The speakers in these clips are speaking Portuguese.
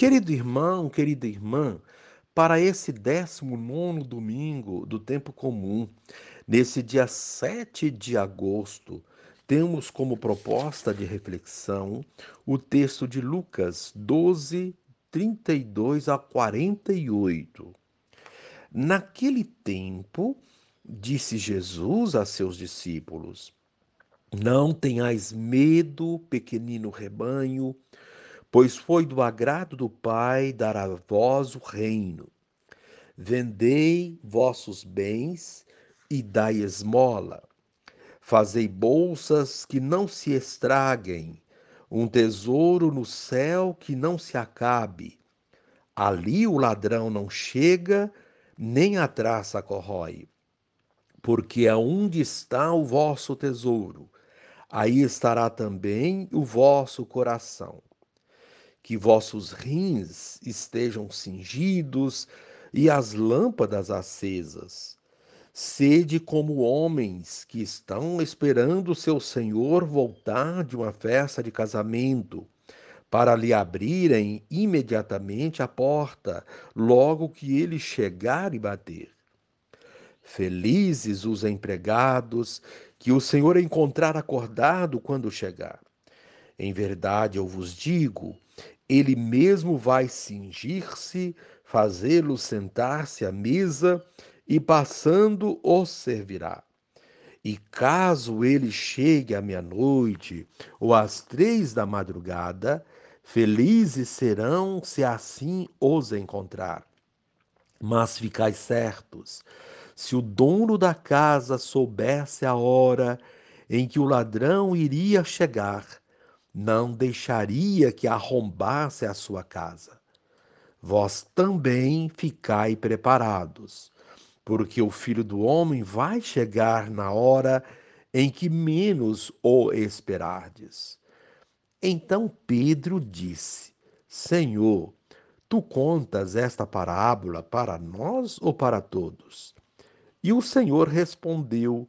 Querido irmão, querida irmã, para esse 19 domingo do tempo comum, nesse dia 7 de agosto, temos como proposta de reflexão o texto de Lucas 12, 32 a 48. Naquele tempo, disse Jesus a seus discípulos: Não tenhais medo, pequenino rebanho, pois foi do agrado do Pai dar a vós o reino. Vendei vossos bens e dai esmola. Fazei bolsas que não se estraguem, um tesouro no céu que não se acabe. Ali o ladrão não chega, nem a traça corrói. Porque aonde está o vosso tesouro, aí estará também o vosso coração que vossos rins estejam cingidos e as lâmpadas acesas. Sede como homens que estão esperando seu senhor voltar de uma festa de casamento, para lhe abrirem imediatamente a porta, logo que ele chegar e bater. Felizes os empregados que o senhor encontrar acordado quando chegar. Em verdade, eu vos digo, ele mesmo vai cingir-se, fazê-lo sentar-se à mesa e passando o servirá. E caso ele chegue à meia-noite ou às três da madrugada, felizes serão se assim os encontrar. Mas ficai certos, se o dono da casa soubesse a hora em que o ladrão iria chegar, não deixaria que arrombasse a sua casa. Vós também ficai preparados, porque o filho do homem vai chegar na hora em que menos o esperardes. Então Pedro disse: Senhor, tu contas esta parábola para nós ou para todos? E o Senhor respondeu: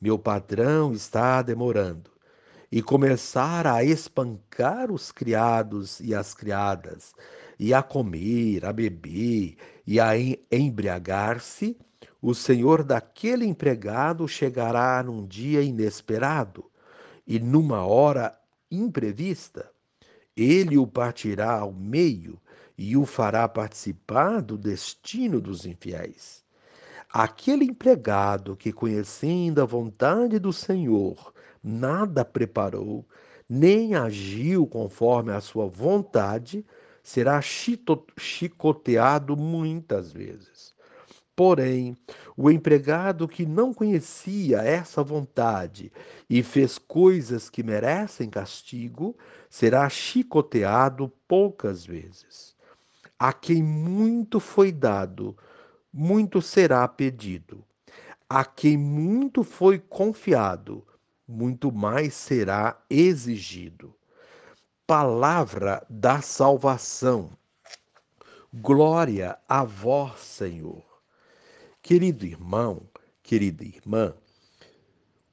meu patrão está demorando, e começar a espancar os criados e as criadas, e a comer, a beber e a embriagar-se, o senhor daquele empregado chegará num dia inesperado e numa hora imprevista. Ele o partirá ao meio e o fará participar do destino dos infiéis. Aquele empregado que, conhecendo a vontade do Senhor, nada preparou, nem agiu conforme a sua vontade, será chicoteado muitas vezes. Porém, o empregado que não conhecia essa vontade e fez coisas que merecem castigo, será chicoteado poucas vezes. A quem muito foi dado, muito será pedido. A quem muito foi confiado, muito mais será exigido. Palavra da salvação. Glória a vós, Senhor. Querido irmão, querida irmã,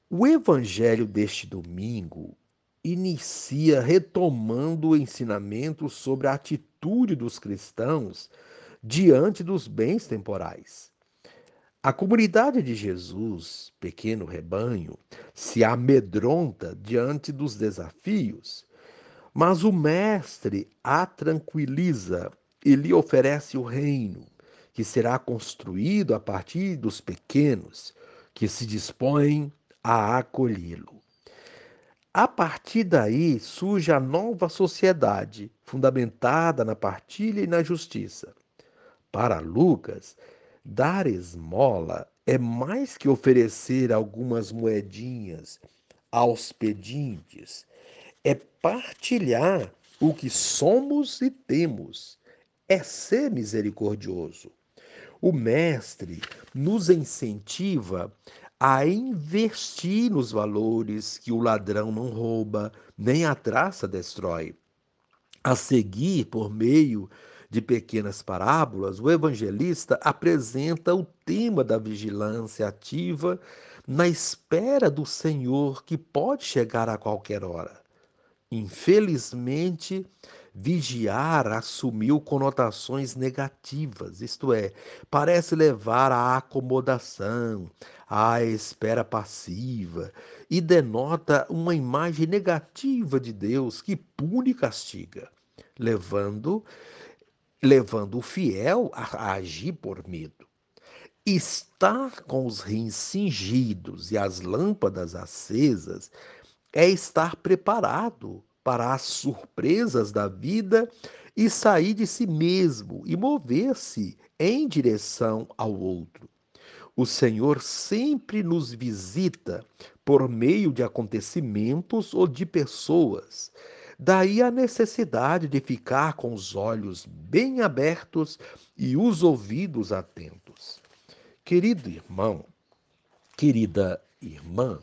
o evangelho deste domingo inicia retomando o ensinamento sobre a atitude dos cristãos diante dos bens temporais. A comunidade de Jesus, pequeno rebanho, se amedronta diante dos desafios, mas o Mestre a tranquiliza e lhe oferece o reino, que será construído a partir dos pequenos, que se dispõem a acolhê-lo. A partir daí surge a nova sociedade, fundamentada na partilha e na justiça. Para Lucas, dar esmola é mais que oferecer algumas moedinhas aos pedintes, é partilhar o que somos e temos é ser misericordioso. O Mestre nos incentiva a investir nos valores que o ladrão não rouba, nem a traça destrói. A seguir, por meio de pequenas parábolas, o evangelista apresenta o tema da vigilância ativa na espera do Senhor que pode chegar a qualquer hora. Infelizmente, vigiar assumiu conotações negativas, isto é, parece levar à acomodação, à espera passiva e denota uma imagem negativa de Deus que pune e castiga, levando levando o fiel a agir por medo. Estar com os rins cingidos e as lâmpadas acesas é estar preparado para as surpresas da vida e sair de si mesmo e mover-se em direção ao outro. O Senhor sempre nos visita por meio de acontecimentos ou de pessoas. Daí a necessidade de ficar com os olhos bem abertos e os ouvidos atentos. Querido irmão, querida irmã,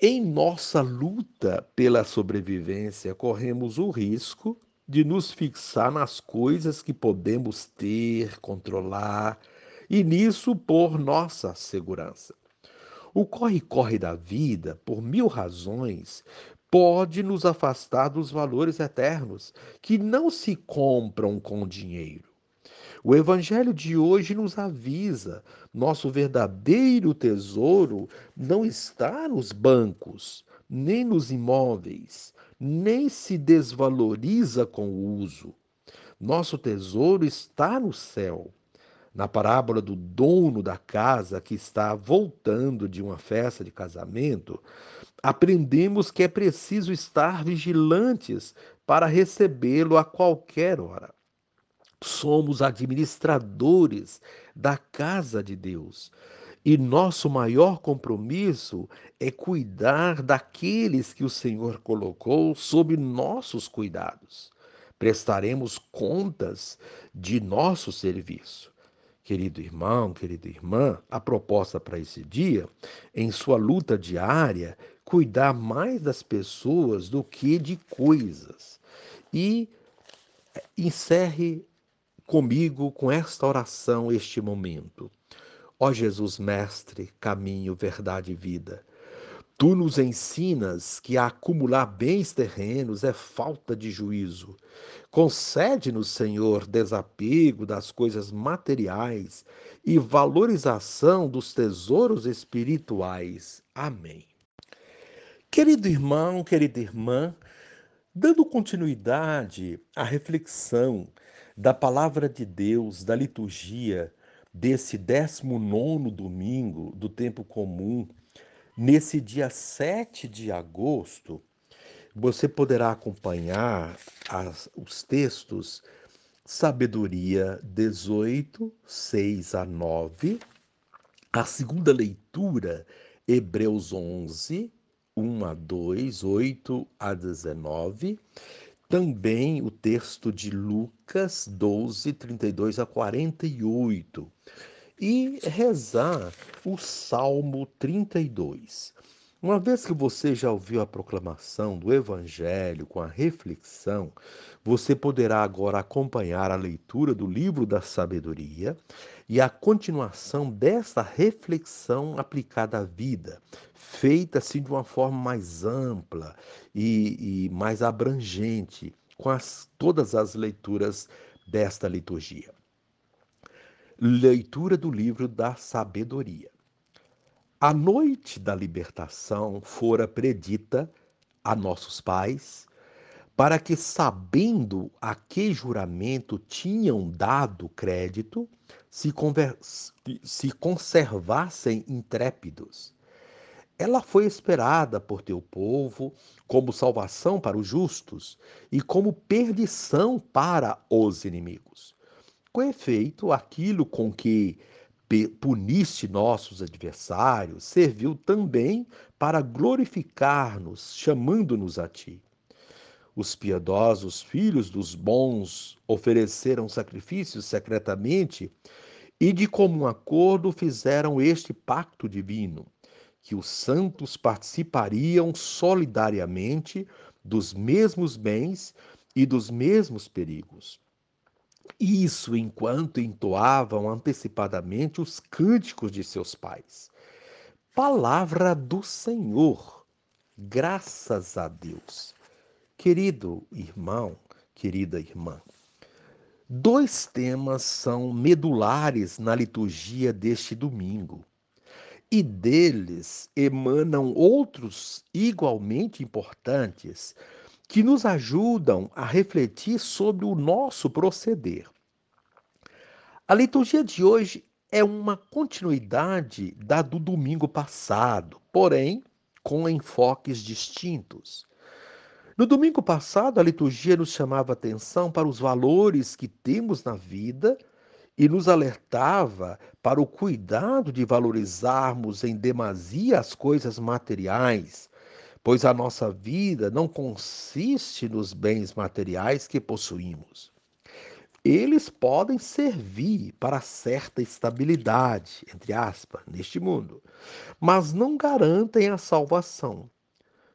em nossa luta pela sobrevivência, corremos o risco de nos fixar nas coisas que podemos ter, controlar e nisso por nossa segurança. O corre-corre da vida, por mil razões, pode nos afastar dos valores eternos que não se compram com dinheiro. O Evangelho de hoje nos avisa: nosso verdadeiro tesouro não está nos bancos, nem nos imóveis, nem se desvaloriza com o uso. Nosso tesouro está no céu. Na parábola do dono da casa que está voltando de uma festa de casamento, aprendemos que é preciso estar vigilantes para recebê-lo a qualquer hora somos administradores da casa de Deus. E nosso maior compromisso é cuidar daqueles que o Senhor colocou sob nossos cuidados. Prestaremos contas de nosso serviço. Querido irmão, querida irmã, a proposta para esse dia, em sua luta diária, cuidar mais das pessoas do que de coisas. E encerre comigo com esta oração, este momento. Ó Jesus Mestre, caminho, verdade e vida, tu nos ensinas que acumular bens terrenos é falta de juízo. Concede-nos, Senhor, desapego das coisas materiais e valorização dos tesouros espirituais. Amém. Querido irmão, querida irmã, dando continuidade à reflexão da palavra de Deus, da liturgia desse 19 domingo do tempo comum, nesse dia 7 de agosto, você poderá acompanhar as, os textos Sabedoria 18, 6 a 9, a segunda leitura, Hebreus 11, 1 a 2, 8 a 19, também o texto de Lucas 12, 32 a 48 e rezar o Salmo 32. Uma vez que você já ouviu a proclamação do Evangelho com a reflexão, você poderá agora acompanhar a leitura do livro da sabedoria e a continuação desta reflexão aplicada à vida, feita assim de uma forma mais ampla e, e mais abrangente, com as, todas as leituras desta liturgia. Leitura do livro da sabedoria. A noite da libertação fora predita a nossos pais, para que, sabendo a que juramento tinham dado crédito, se, se conservassem intrépidos. Ela foi esperada por teu povo como salvação para os justos e como perdição para os inimigos. Com efeito, aquilo com que puniste nossos adversários, serviu também para glorificar-nos, chamando-nos a ti. os piedosos filhos dos bons ofereceram sacrifícios secretamente e de comum acordo fizeram este pacto divino, que os santos participariam solidariamente dos mesmos bens e dos mesmos perigos. Isso enquanto entoavam antecipadamente os cânticos de seus pais. Palavra do Senhor. Graças a Deus. Querido irmão, querida irmã, dois temas são medulares na liturgia deste domingo. E deles emanam outros igualmente importantes que nos ajudam a refletir sobre o nosso proceder. A liturgia de hoje é uma continuidade da do domingo passado, porém com enfoques distintos. No domingo passado, a liturgia nos chamava atenção para os valores que temos na vida e nos alertava para o cuidado de valorizarmos em demasia as coisas materiais, pois a nossa vida não consiste nos bens materiais que possuímos. Eles podem servir para certa estabilidade, entre aspas, neste mundo, mas não garantem a salvação.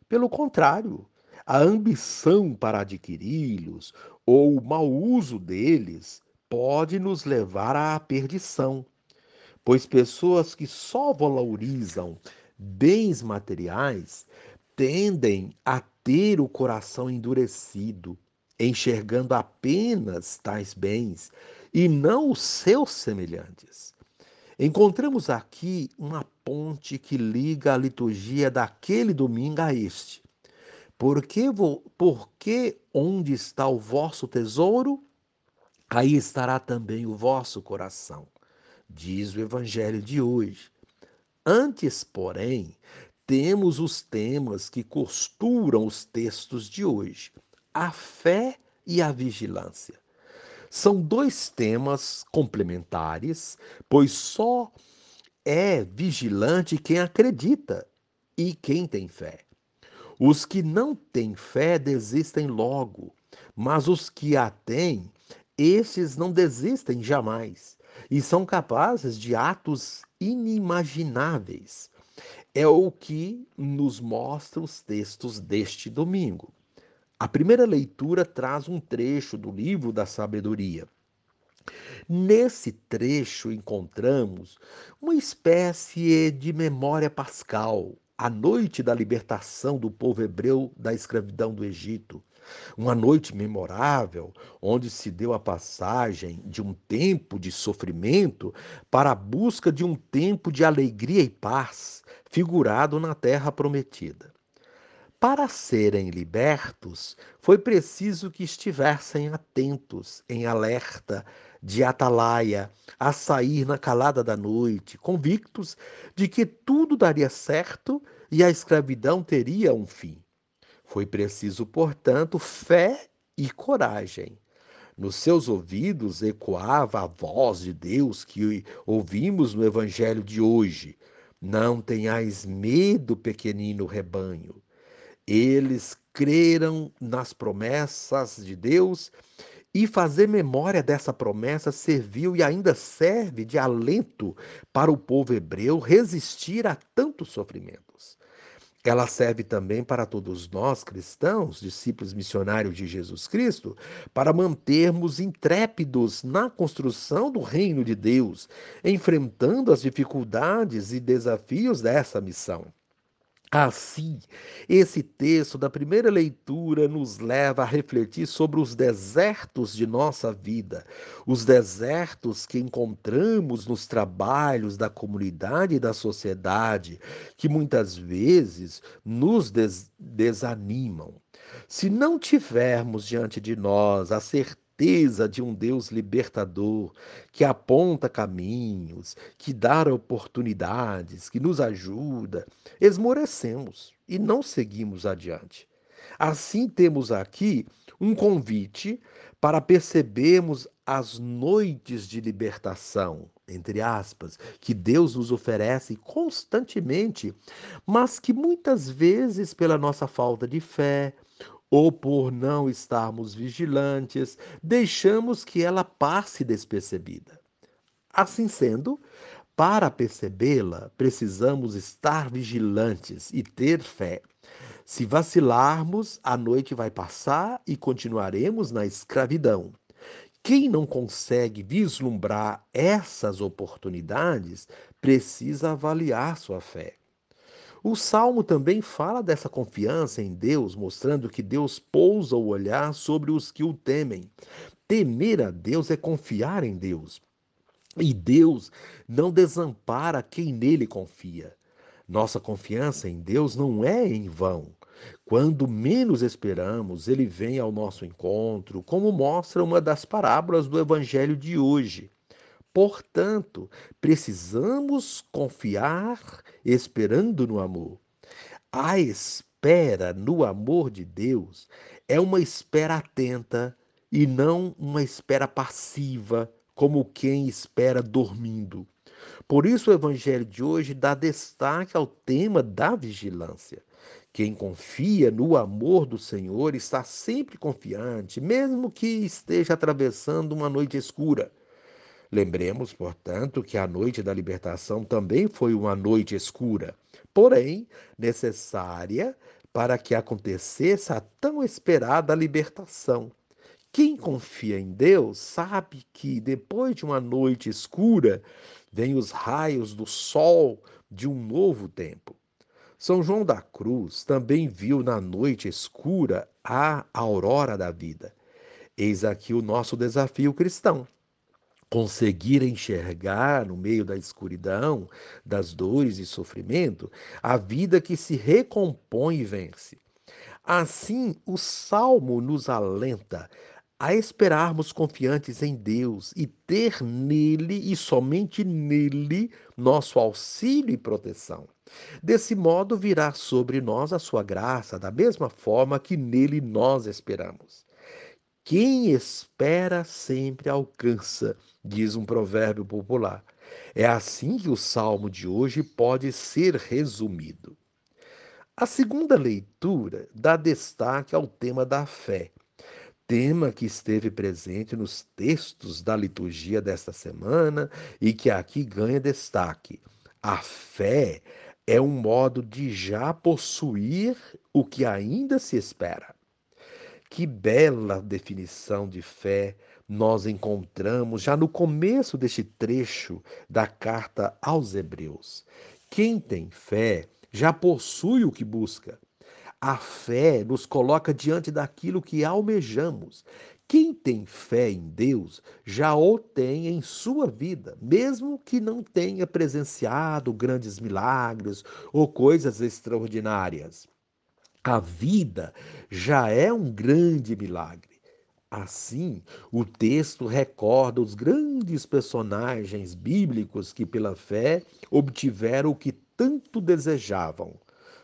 Pelo contrário, a ambição para adquiri-los ou o mau uso deles pode nos levar à perdição, pois pessoas que só valorizam bens materiais tendem a ter o coração endurecido, enxergando apenas tais bens e não os seus semelhantes. Encontramos aqui uma ponte que liga a liturgia daquele domingo a este. Porque, porque onde está o vosso tesouro, aí estará também o vosso coração, diz o Evangelho de hoje. Antes, porém, temos os temas que costuram os textos de hoje: a fé e a vigilância. São dois temas complementares, pois só é vigilante quem acredita e quem tem fé. Os que não têm fé desistem logo, mas os que a têm, estes não desistem jamais e são capazes de atos inimagináveis é o que nos mostra os textos deste domingo. A primeira leitura traz um trecho do livro da sabedoria. Nesse trecho encontramos uma espécie de memória pascal, a noite da libertação do povo hebreu da escravidão do Egito, uma noite memorável, onde se deu a passagem de um tempo de sofrimento para a busca de um tempo de alegria e paz, figurado na terra prometida. Para serem libertos, foi preciso que estivessem atentos, em alerta, de atalaia, a sair na calada da noite, convictos de que tudo daria certo e a escravidão teria um fim. Foi preciso, portanto, fé e coragem. Nos seus ouvidos ecoava a voz de Deus que ouvimos no Evangelho de hoje. Não tenhais medo, pequenino rebanho. Eles creram nas promessas de Deus e fazer memória dessa promessa serviu e ainda serve de alento para o povo hebreu resistir a tantos sofrimentos. Ela serve também para todos nós cristãos, discípulos missionários de Jesus Cristo, para mantermos intrépidos na construção do reino de Deus, enfrentando as dificuldades e desafios dessa missão. Assim, esse texto da primeira leitura nos leva a refletir sobre os desertos de nossa vida, os desertos que encontramos nos trabalhos da comunidade e da sociedade, que muitas vezes nos des desanimam. Se não tivermos diante de nós a certeza, certeza de um Deus libertador, que aponta caminhos, que dá oportunidades, que nos ajuda, esmorecemos e não seguimos adiante. Assim, temos aqui um convite para percebermos as noites de libertação, entre aspas, que Deus nos oferece constantemente, mas que muitas vezes, pela nossa falta de fé, ou por não estarmos vigilantes, deixamos que ela passe despercebida. Assim sendo, para percebê-la, precisamos estar vigilantes e ter fé. Se vacilarmos, a noite vai passar e continuaremos na escravidão. Quem não consegue vislumbrar essas oportunidades precisa avaliar sua fé. O salmo também fala dessa confiança em Deus, mostrando que Deus pousa o olhar sobre os que o temem. Temer a Deus é confiar em Deus. E Deus não desampara quem nele confia. Nossa confiança em Deus não é em vão. Quando menos esperamos, ele vem ao nosso encontro, como mostra uma das parábolas do evangelho de hoje. Portanto, precisamos confiar esperando no amor. A espera no amor de Deus é uma espera atenta e não uma espera passiva, como quem espera dormindo. Por isso, o evangelho de hoje dá destaque ao tema da vigilância. Quem confia no amor do Senhor está sempre confiante, mesmo que esteja atravessando uma noite escura. Lembremos, portanto, que a noite da libertação também foi uma noite escura, porém necessária para que acontecesse a tão esperada libertação. Quem confia em Deus sabe que depois de uma noite escura vem os raios do sol de um novo tempo. São João da Cruz também viu na noite escura a aurora da vida. Eis aqui o nosso desafio cristão conseguir enxergar no meio da escuridão, das dores e sofrimento, a vida que se recompõe e vence. Assim, o salmo nos alenta a esperarmos confiantes em Deus e ter nele e somente nele nosso auxílio e proteção. Desse modo virá sobre nós a sua graça, da mesma forma que nele nós esperamos. Quem espera sempre alcança, diz um provérbio popular. É assim que o salmo de hoje pode ser resumido. A segunda leitura dá destaque ao tema da fé, tema que esteve presente nos textos da liturgia desta semana e que aqui ganha destaque. A fé é um modo de já possuir o que ainda se espera. Que bela definição de fé nós encontramos já no começo deste trecho da carta aos Hebreus. Quem tem fé já possui o que busca. A fé nos coloca diante daquilo que almejamos. Quem tem fé em Deus já o tem em sua vida, mesmo que não tenha presenciado grandes milagres ou coisas extraordinárias. A vida já é um grande milagre. Assim, o texto recorda os grandes personagens bíblicos que, pela fé, obtiveram o que tanto desejavam.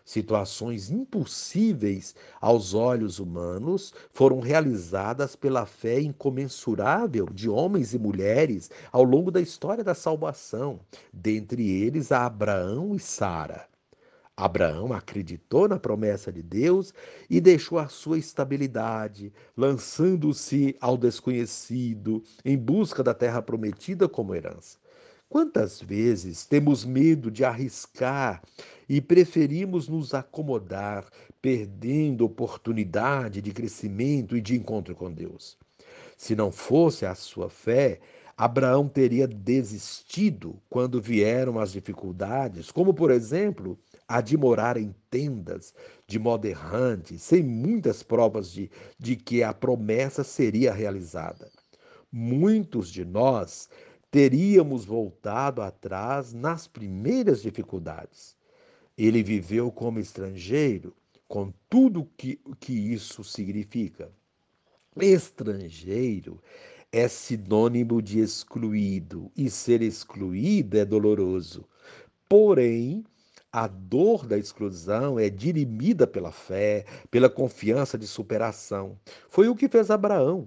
Situações impossíveis aos olhos humanos foram realizadas pela fé incomensurável de homens e mulheres ao longo da história da salvação, dentre eles a Abraão e Sara. Abraão acreditou na promessa de Deus e deixou a sua estabilidade, lançando-se ao desconhecido em busca da terra prometida como herança. Quantas vezes temos medo de arriscar e preferimos nos acomodar, perdendo oportunidade de crescimento e de encontro com Deus? Se não fosse a sua fé, Abraão teria desistido quando vieram as dificuldades, como por exemplo, a de morar em tendas de modo errante, sem muitas provas de, de que a promessa seria realizada. Muitos de nós teríamos voltado atrás nas primeiras dificuldades. Ele viveu como estrangeiro, com tudo que, que isso significa. Estrangeiro é sinônimo de excluído, e ser excluído é doloroso. Porém, a dor da exclusão é dirimida pela fé, pela confiança de superação. Foi o que fez Abraão.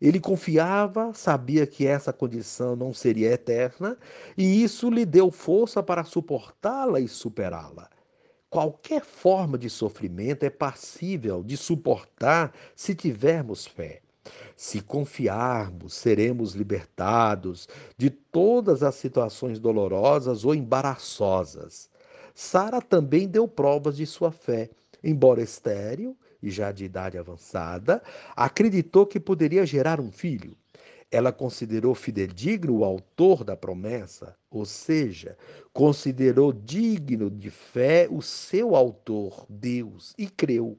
Ele confiava, sabia que essa condição não seria eterna, e isso lhe deu força para suportá-la e superá-la. Qualquer forma de sofrimento é passível de suportar se tivermos fé. Se confiarmos, seremos libertados de todas as situações dolorosas ou embaraçosas. Sara também deu provas de sua fé. Embora estéril e já de idade avançada, acreditou que poderia gerar um filho. Ela considerou fidedigno o autor da promessa, ou seja, considerou digno de fé o seu autor, Deus, e creu.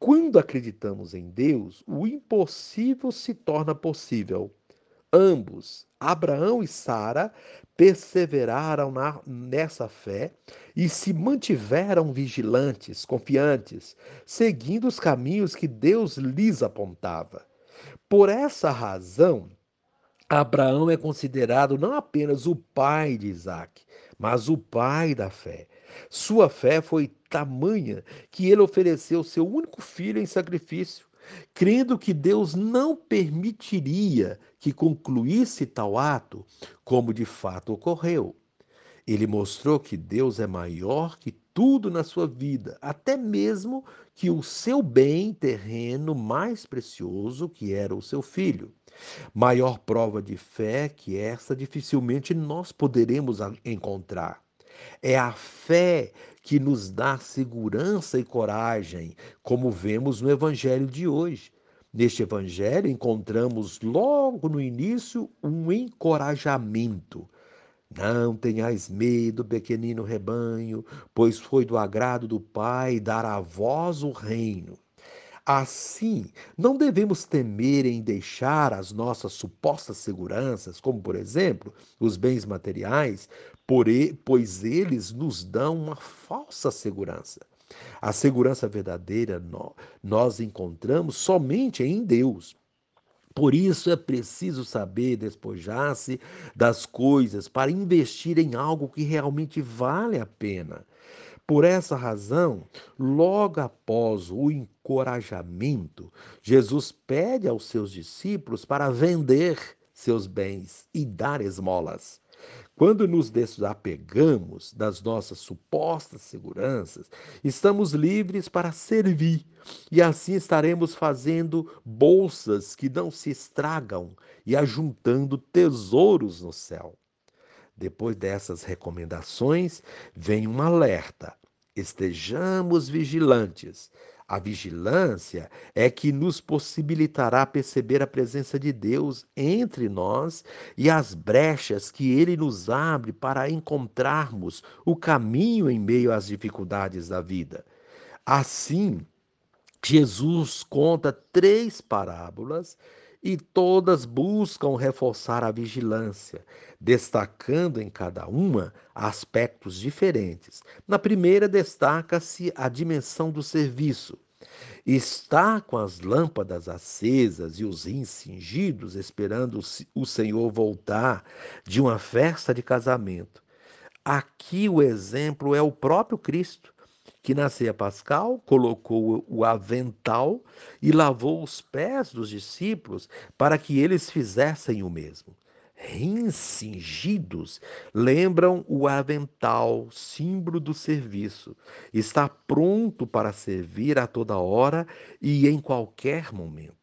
Quando acreditamos em Deus, o impossível se torna possível. Ambos, Abraão e Sara, perseveraram na, nessa fé e se mantiveram vigilantes, confiantes, seguindo os caminhos que Deus lhes apontava. Por essa razão, Abraão é considerado não apenas o pai de Isaac, mas o pai da fé. Sua fé foi tamanha que ele ofereceu seu único filho em sacrifício, crendo que Deus não permitiria que concluísse tal ato, como de fato ocorreu. Ele mostrou que Deus é maior que tudo na sua vida, até mesmo que o seu bem terreno mais precioso, que era o seu filho. Maior prova de fé que essa dificilmente nós poderemos encontrar. É a fé que nos dá segurança e coragem, como vemos no evangelho de hoje. Neste evangelho encontramos logo no início um encorajamento. Não tenhais medo, pequenino rebanho, pois foi do agrado do Pai dar a vós o reino. Assim, não devemos temer em deixar as nossas supostas seguranças, como por exemplo os bens materiais, pois eles nos dão uma falsa segurança. A segurança verdadeira nós encontramos somente em Deus. Por isso é preciso saber despojar-se das coisas para investir em algo que realmente vale a pena. Por essa razão, logo após o encorajamento, Jesus pede aos seus discípulos para vender seus bens e dar esmolas. Quando nos desapegamos das nossas supostas seguranças, estamos livres para servir e assim estaremos fazendo bolsas que não se estragam e ajuntando tesouros no céu. Depois dessas recomendações, vem um alerta: estejamos vigilantes a vigilância é que nos possibilitará perceber a presença de Deus entre nós e as brechas que ele nos abre para encontrarmos o caminho em meio às dificuldades da vida. Assim, Jesus conta três parábolas e todas buscam reforçar a vigilância, destacando em cada uma aspectos diferentes. Na primeira, destaca-se a dimensão do serviço. Está com as lâmpadas acesas e os rins cingidos, esperando o Senhor voltar de uma festa de casamento. Aqui o exemplo é o próprio Cristo, que na ceia pascal colocou o avental e lavou os pés dos discípulos para que eles fizessem o mesmo rins cingidos lembram o avental, símbolo do serviço. Está pronto para servir a toda hora e em qualquer momento.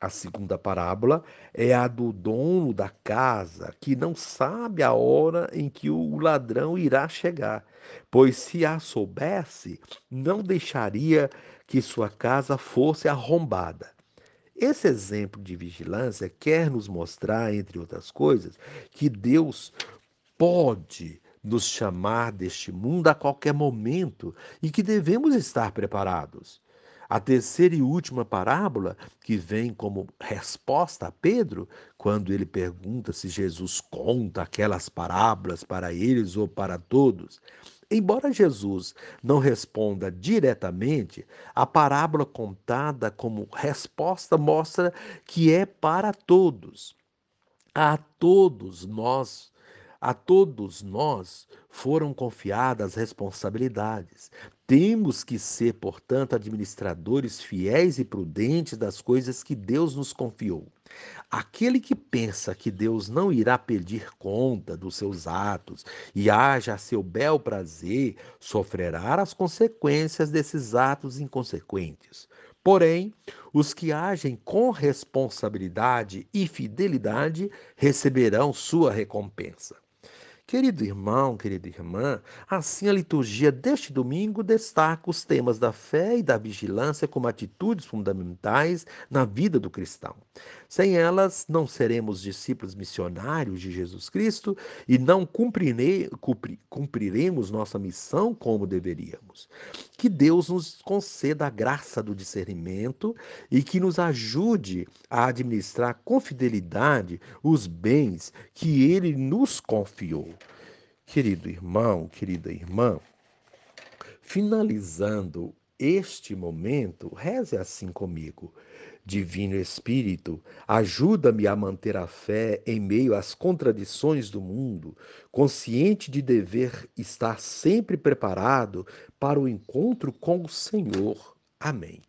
A segunda parábola é a do dono da casa, que não sabe a hora em que o ladrão irá chegar, pois se a soubesse, não deixaria que sua casa fosse arrombada. Esse exemplo de vigilância quer nos mostrar, entre outras coisas, que Deus pode nos chamar deste mundo a qualquer momento e que devemos estar preparados. A terceira e última parábola, que vem como resposta a Pedro, quando ele pergunta se Jesus conta aquelas parábolas para eles ou para todos, Embora Jesus não responda diretamente, a parábola contada como resposta mostra que é para todos. A todos nós A todos nós foram confiadas responsabilidades. Temos que ser, portanto, administradores fiéis e prudentes das coisas que Deus nos confiou. Aquele que pensa que Deus não irá pedir conta dos seus atos e haja a seu bel prazer, sofrerá as consequências desses atos inconsequentes. Porém, os que agem com responsabilidade e fidelidade receberão sua recompensa. Querido irmão, querida irmã, assim a liturgia deste domingo destaca os temas da fé e da vigilância como atitudes fundamentais na vida do cristão. Sem elas, não seremos discípulos missionários de Jesus Cristo e não cumpriremos nossa missão como deveríamos. Que Deus nos conceda a graça do discernimento e que nos ajude a administrar com fidelidade os bens que Ele nos confiou. Querido irmão, querida irmã, finalizando este momento, reze assim comigo. Divino Espírito, ajuda-me a manter a fé em meio às contradições do mundo, consciente de dever estar sempre preparado para o encontro com o Senhor. Amém.